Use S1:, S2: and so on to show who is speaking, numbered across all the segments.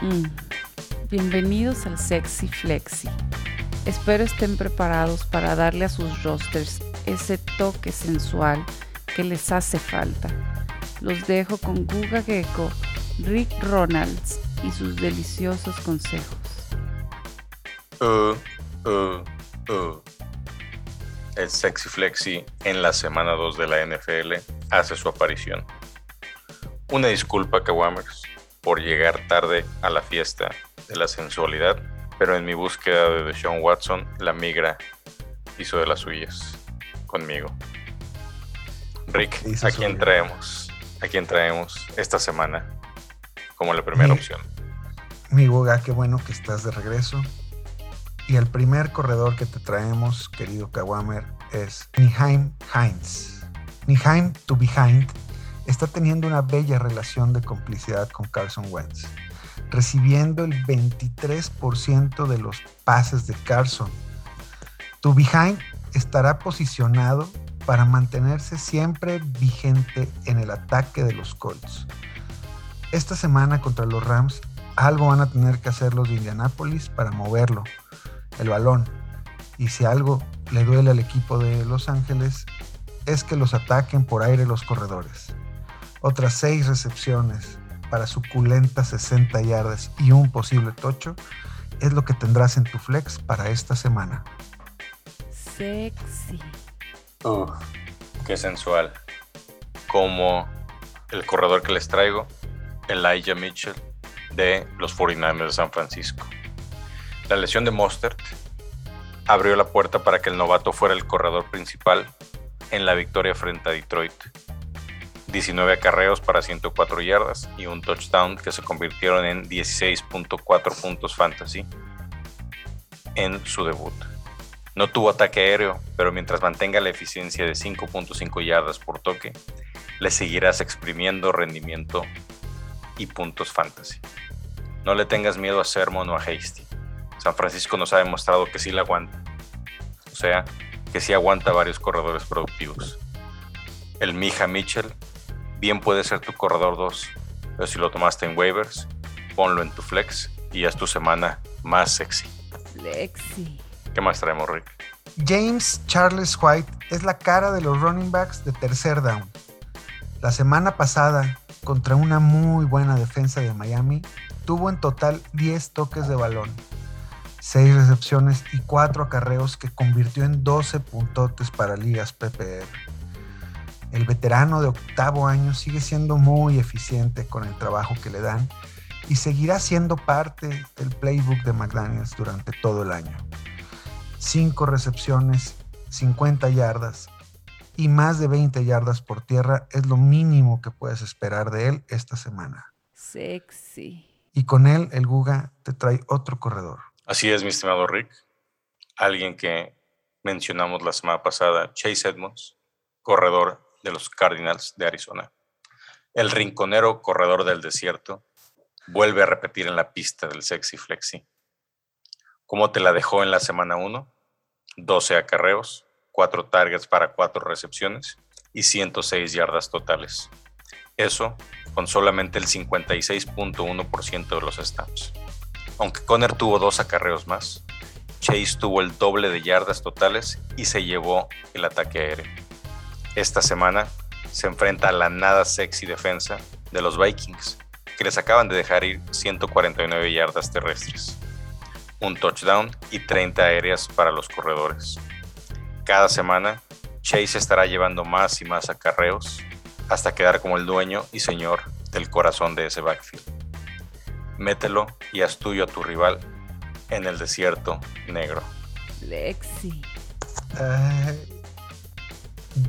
S1: Mm. Bienvenidos al Sexy Flexi. Espero estén preparados para darle a sus rosters ese toque sensual que les hace falta. Los dejo con Guga Gecko, Rick Ronalds y sus deliciosos consejos.
S2: Uh, uh, uh. El Sexy Flexi en la semana 2 de la NFL hace su aparición. Una disculpa, Kawamers, por llegar tarde a la fiesta de la sensualidad, pero en mi búsqueda de Deshaun Watson, la migra hizo de las suyas conmigo. Rick, ¿a quién traemos? ¿A quién traemos esta semana como la primera opción?
S3: Mi Boga, qué bueno que estás de regreso. Y el primer corredor que te traemos, querido Kawamer, es Niheim Heinz. Niheim to Behind está teniendo una bella relación de complicidad con Carson Wentz, recibiendo el 23% de los pases de Carson. To Behind estará posicionado para mantenerse siempre vigente en el ataque de los Colts. Esta semana contra los Rams, algo van a tener que hacer los de Indianapolis para moverlo el balón. Y si algo le duele al equipo de Los Ángeles es que los ataquen por aire los corredores. Otras seis recepciones para suculentas 60 yardas y un posible tocho es lo que tendrás en tu flex para esta semana.
S1: Sexy.
S2: Uf, qué sensual. Como el corredor que les traigo, Elijah Mitchell de los 49ers de San Francisco. La lesión de Mostert abrió la puerta para que el novato fuera el corredor principal en la victoria frente a Detroit. 19 acarreos para 104 yardas y un touchdown que se convirtieron en 16.4 puntos fantasy en su debut. No tuvo ataque aéreo, pero mientras mantenga la eficiencia de 5.5 yardas por toque, le seguirás exprimiendo rendimiento y puntos fantasy. No le tengas miedo a Sermon o a Hasty. San Francisco nos ha demostrado que sí la aguanta. O sea, que sí aguanta varios corredores productivos. El Mija Mitchell bien puede ser tu corredor 2, pero si lo tomaste en waivers, ponlo en tu flex y haz tu semana más sexy.
S1: Flexi.
S2: ¿Qué más traemos, Rick?
S3: James Charles White es la cara de los running backs de tercer down. La semana pasada, contra una muy buena defensa de Miami, tuvo en total 10 toques de balón, 6 recepciones y 4 acarreos que convirtió en 12 puntotes para ligas PPR. El veterano de octavo año sigue siendo muy eficiente con el trabajo que le dan y seguirá siendo parte del playbook de McDaniels durante todo el año. 5 recepciones, 50 yardas y más de 20 yardas por tierra es lo mínimo que puedes esperar de él esta semana.
S1: Sexy.
S3: Y con él el Guga te trae otro corredor.
S2: Así es, mi estimado Rick. Alguien que mencionamos la semana pasada, Chase Edmonds, corredor de los Cardinals de Arizona. El rinconero corredor del desierto vuelve a repetir en la pista del sexy flexi. ¿Cómo te la dejó en la semana 1? 12 acarreos, 4 targets para 4 recepciones y 106 yardas totales. Eso con solamente el 56.1% de los snaps. Aunque Conner tuvo dos acarreos más, Chase tuvo el doble de yardas totales y se llevó el ataque aéreo. Esta semana se enfrenta a la nada sexy defensa de los Vikings, que les acaban de dejar ir 149 yardas terrestres, un touchdown y 30 aéreas para los corredores. Cada semana, Chase estará llevando más y más acarreos hasta quedar como el dueño y señor del corazón de ese backfield mételo y haz tuyo a tu rival en el desierto negro.
S1: Lexi.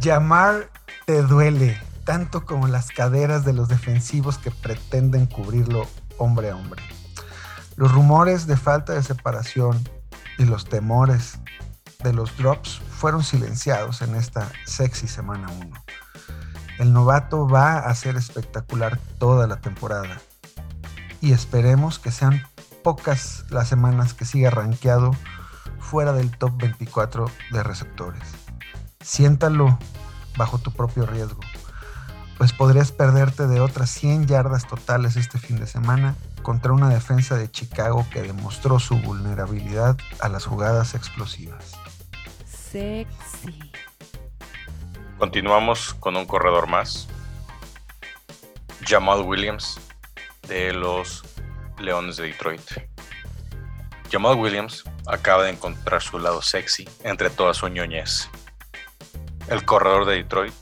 S3: Llamar te duele, tanto como las caderas de los defensivos que pretenden cubrirlo hombre a hombre. Los rumores de falta de separación y los temores de los drops fueron silenciados en esta sexy semana 1. El novato va a ser espectacular toda la temporada y esperemos que sean pocas las semanas que siga rankeado fuera del top 24 de receptores. Siéntalo bajo tu propio riesgo. pues podrías perderte de otras 100 yardas totales este fin de semana contra una defensa de Chicago que demostró su vulnerabilidad a las jugadas explosivas.
S1: Sexy.
S2: Continuamos con un corredor más. Jamal Williams de los Leones de Detroit. Jamal Williams acaba de encontrar su lado sexy entre toda su ñoñez. El corredor de Detroit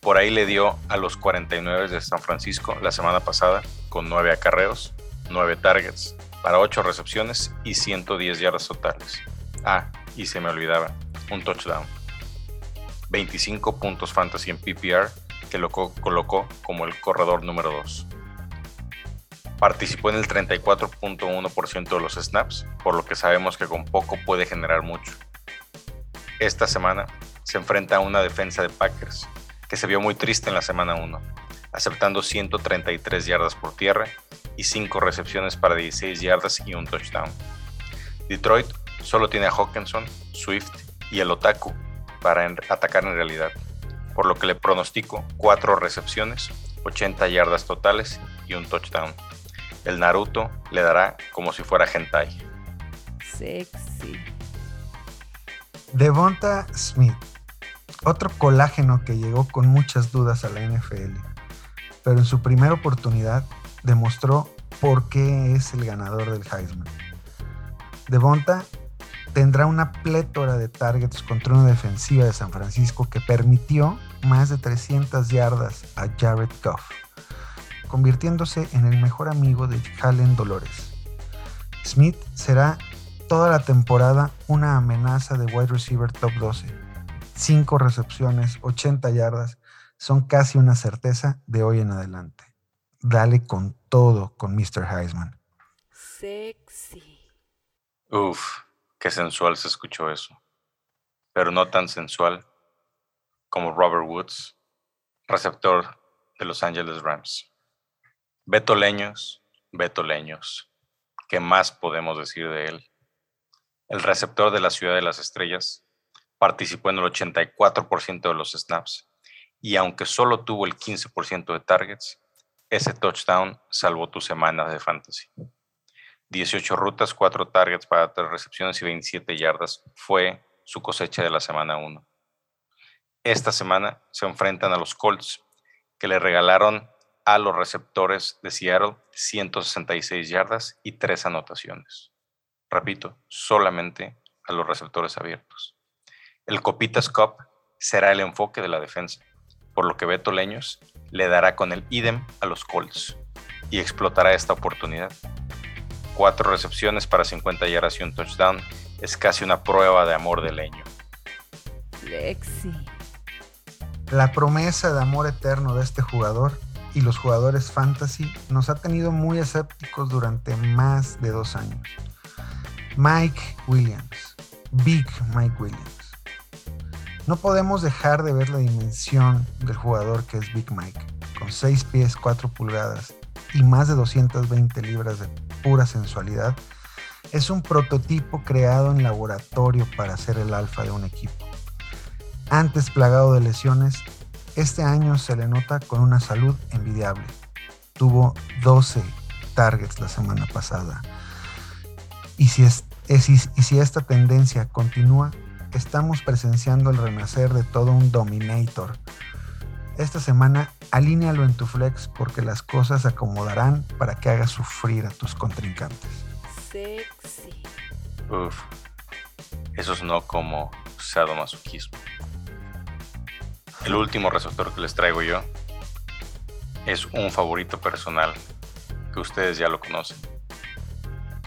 S2: por ahí le dio a los 49 de San Francisco la semana pasada con 9 acarreos, 9 targets para 8 recepciones y 110 yardas totales. Ah, y se me olvidaba, un touchdown. 25 puntos fantasy en PPR que lo colocó como el corredor número 2. Participó en el 34.1% de los snaps, por lo que sabemos que con poco puede generar mucho. Esta semana se enfrenta a una defensa de Packers que se vio muy triste en la semana 1, aceptando 133 yardas por tierra y 5 recepciones para 16 yardas y un touchdown. Detroit solo tiene a Hawkinson, Swift y el Otaku para atacar en realidad, por lo que le pronostico 4 recepciones, 80 yardas totales y un touchdown. El Naruto le dará como si fuera hentai.
S1: Sexy.
S3: Devonta Smith, otro colágeno que llegó con muchas dudas a la NFL, pero en su primera oportunidad demostró por qué es el ganador del Heisman. Devonta tendrá una plétora de targets contra una defensiva de San Francisco que permitió más de 300 yardas a Jared Goff, convirtiéndose en el mejor amigo de Jalen Dolores. Smith será toda la temporada una amenaza de wide receiver top 12. 5 recepciones, 80 yardas, son casi una certeza de hoy en adelante. Dale con todo con Mr. Heisman.
S1: Sexy.
S2: Uf, qué sensual se escuchó eso. Pero no tan sensual como Robert Woods, receptor de Los Angeles Rams. Beto Leños, Beto Leños. ¿Qué más podemos decir de él? El receptor de la Ciudad de las Estrellas participó en el 84% de los snaps y aunque solo tuvo el 15% de targets, ese touchdown salvó tu semana de fantasy. 18 rutas, 4 targets para 3 recepciones y 27 yardas fue su cosecha de la semana 1. Esta semana se enfrentan a los Colts, que le regalaron a los receptores de Seattle 166 yardas y 3 anotaciones. Repito, solamente a los receptores abiertos. El Copitas Cup será el enfoque de la defensa, por lo que Beto Leños le dará con el idem a los Colts y explotará esta oportunidad. Cuatro recepciones para 50 yardas y un touchdown es casi una prueba de amor de Leño.
S1: Lexi.
S3: La promesa de amor eterno de este jugador y los jugadores fantasy nos ha tenido muy escépticos durante más de dos años. Mike Williams, Big Mike Williams. No podemos dejar de ver la dimensión del jugador que es Big Mike, con 6 pies 4 pulgadas y más de 220 libras de pura sensualidad. Es un prototipo creado en laboratorio para ser el alfa de un equipo. Antes plagado de lesiones, este año se le nota con una salud envidiable. Tuvo 12 targets la semana pasada. Y si, y si esta tendencia continúa, estamos presenciando el renacer de todo un dominator. Esta semana alínealo en tu flex porque las cosas se acomodarán para que hagas sufrir a tus contrincantes.
S1: Sexy.
S2: Uf, eso no como sadomasoquismo. El último receptor que les traigo yo es un favorito personal que ustedes ya lo conocen.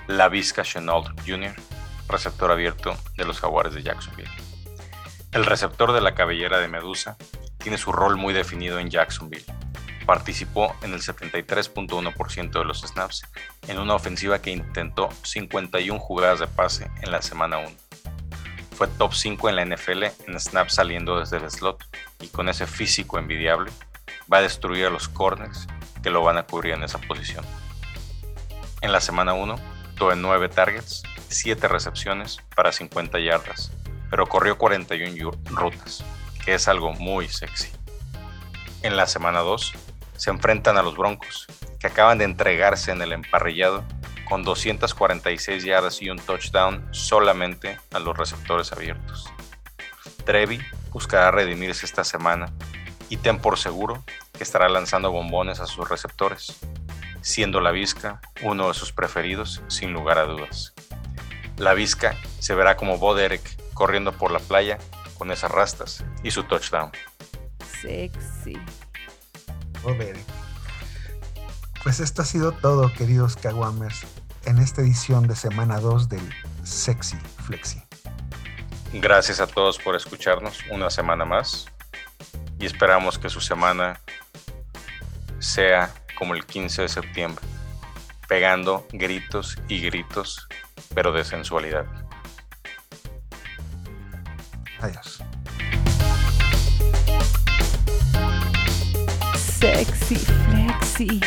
S2: La Vizca Chenault Jr., receptor abierto de los Jaguares de Jacksonville. El receptor de la cabellera de Medusa tiene su rol muy definido en Jacksonville. Participó en el 73.1% de los snaps en una ofensiva que intentó 51 jugadas de pase en la semana 1 fue top 5 en la NFL en snaps saliendo desde el slot y con ese físico envidiable va a destruir a los corners que lo van a cubrir en esa posición. En la semana 1 tuvo 9 targets, 7 recepciones para 50 yardas, pero corrió 41 rutas, que es algo muy sexy. En la semana 2 se enfrentan a los Broncos, que acaban de entregarse en el emparrillado con 246 yardas y un touchdown solamente a los receptores abiertos. Trevi buscará redimirse esta semana y ten por seguro que estará lanzando bombones a sus receptores, siendo la Vizca uno de sus preferidos sin lugar a dudas. La Vizca se verá como Bo Derek corriendo por la playa con esas rastas y su touchdown.
S1: Sexy.
S3: Bo Derek. Pues esto ha sido todo, queridos Kawamers, en esta edición de semana 2 del Sexy Flexi.
S2: Gracias a todos por escucharnos una semana más y esperamos que su semana sea como el 15 de septiembre, pegando gritos y gritos, pero de sensualidad.
S3: Adiós.
S1: Sexy Flexi.